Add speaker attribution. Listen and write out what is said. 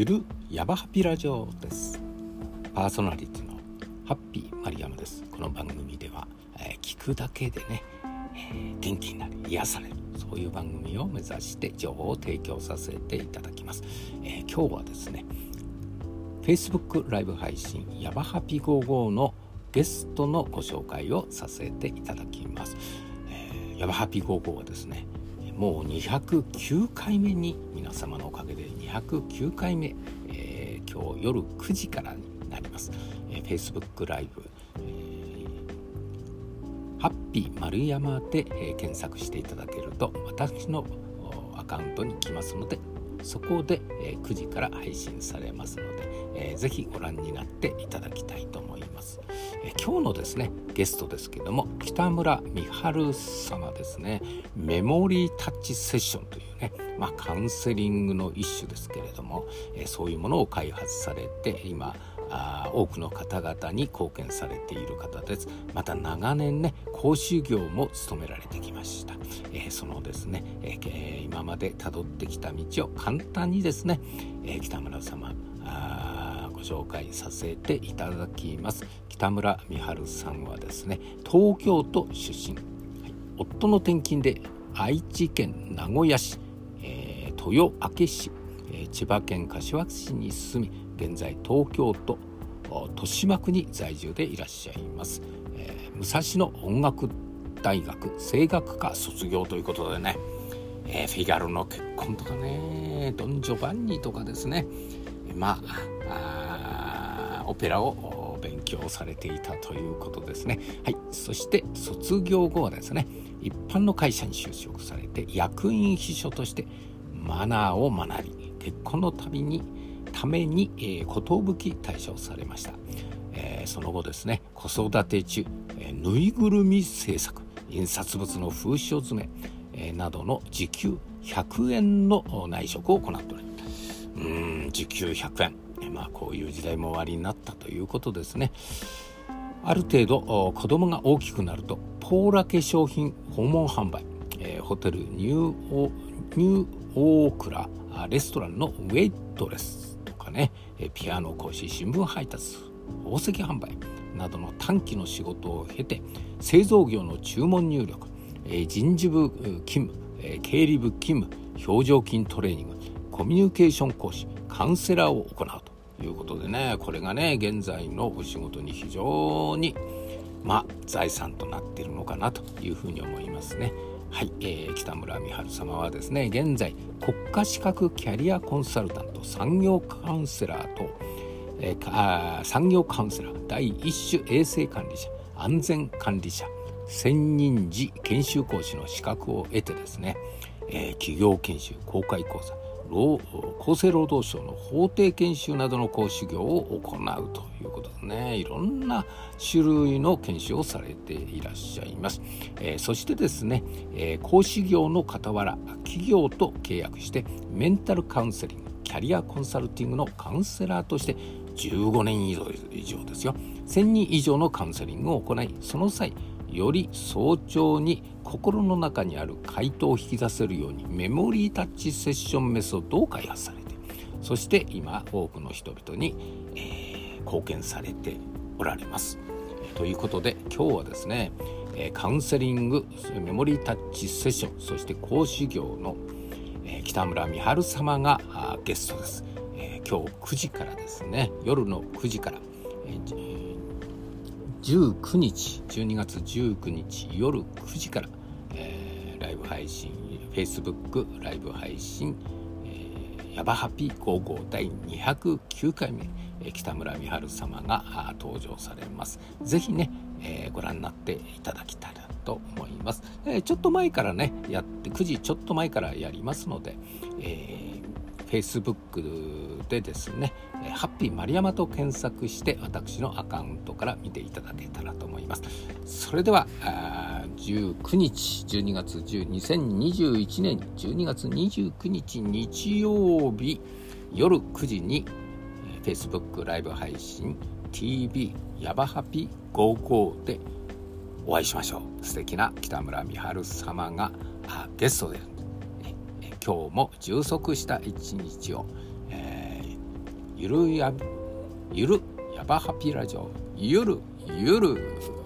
Speaker 1: ゆるヤバハピラジオです。パーソナリティのハッピーマリアムです。この番組では、えー、聞くだけでね、えー、元気になる癒されるそういう番組を目指して情報を提供させていただきます、えー、今日はですね Facebook ライブ配信ヤバハピ55のゲストのご紹介をさせていただきます、えー、ヤバハピ55はですねもう209回目に皆様のおかげで209回目、えー、今日夜9時からになります、えー、Facebook ライブ、えー、ハッピー丸山で、えー、検索していただけると私のアカウントに来ますのでそこで、え、9時から配信されますので、えー、ぜひご覧になっていただきたいと思います、え、今日のですねゲストですけども北村美春様ですね。メモリータッチセッションというね、まあ、カウンセリングの一種ですけれども、え、そういうものを開発されて今あ多くの方々に貢献されている方です。また長年ね講師業も務められてきました、えー、そのですね、えー、今までたどってきた道を簡単にですね、えー、北村様ご紹介させていただきます。北村美春さんはですね東京都出身、はい、夫の転勤で愛知県名古屋市、え、豊明市、千葉県柏市に住み現在東京都豊島区に在住でいらっしゃいます、えー、武蔵野音楽大学声楽科卒業ということでね、えー、フィガロの結婚とかね。ドン・ジョバンニとかですね。まあオペラを勉強されていたということですね。はい。そして卒業後はですね一般の会社に就職されて役員秘書としてマナーを学び結婚のたびにために、えー、退社をされました、えー、その後ですね子育て中、えー、ぬいぐるみ制作印刷物の封書詰め、えー、などの時給100円の内職を行っておりうん時給100円、えー、まあこういう時代も終わりになったということですね。ある程度子供が大きくなるとポーラ化粧品訪問販売、えー、ホテルニューオニューオークラレストランのウェイトレスかねピアノ講師新聞配達宝石販売などの短期の仕事を経て製造業の注文入力人事部勤務経理部勤務表情筋トレーニングコミュニケーション講師カウンセラーを行うということでねこれがね現在のお仕事に非常にまあ財産となっているのかなというふうに思いますね。はい、えー、北村美春様はですね現在国家資格キャリアコンサルタント産業カウンセラーと、えー、あ産業カウンセラー第一種衛生管理者安全管理者専任時研修講師の資格を得てですね、えー、企業研修公開講座厚生労働省の法定研修などの講師業を行うということでねいろんな種類の研修をされていらっしゃいます、えー、そしてですね、えー、講師業の傍ら企業と契約してメンタルカウンセリングキャリアコンサルティングのカウンセラーとして15年以上ですよ。1000人以上のカウンセリングを行いその際より早朝に心の中にある回答を引き出せるようにメモリータッチセッションメソッドを開発されてそして今多くの人々に、えー、貢献されておられます。ということで今日はですねカウンセリングメモリータッチセッションそして講師業の北村美春様がゲストです、え今日9時からですね夜の9時から、19日12月19日夜9時から、えー、ライブ配信 Facebook ライブ配信、えー、ヤバハピ55第209回目、え、北村美春様が登場されます。ぜひね、えー、ご覧になっていただきたいと思います、え、ちょっと前からねやって9時ちょっと前からやりますので、えー、Facebook でですね「ハッピー丸山」と検索して私のアカウントから見ていただけたらと思います。それでは19日12月10 2021年12月29日日曜日夜9時に Facebook ライブ配信 TV ヤバハピ55でお会いしましょう。素敵な北村美春様がゲストで今日も充足した一日をゆるやゆるやばハピラジオゆるゆる。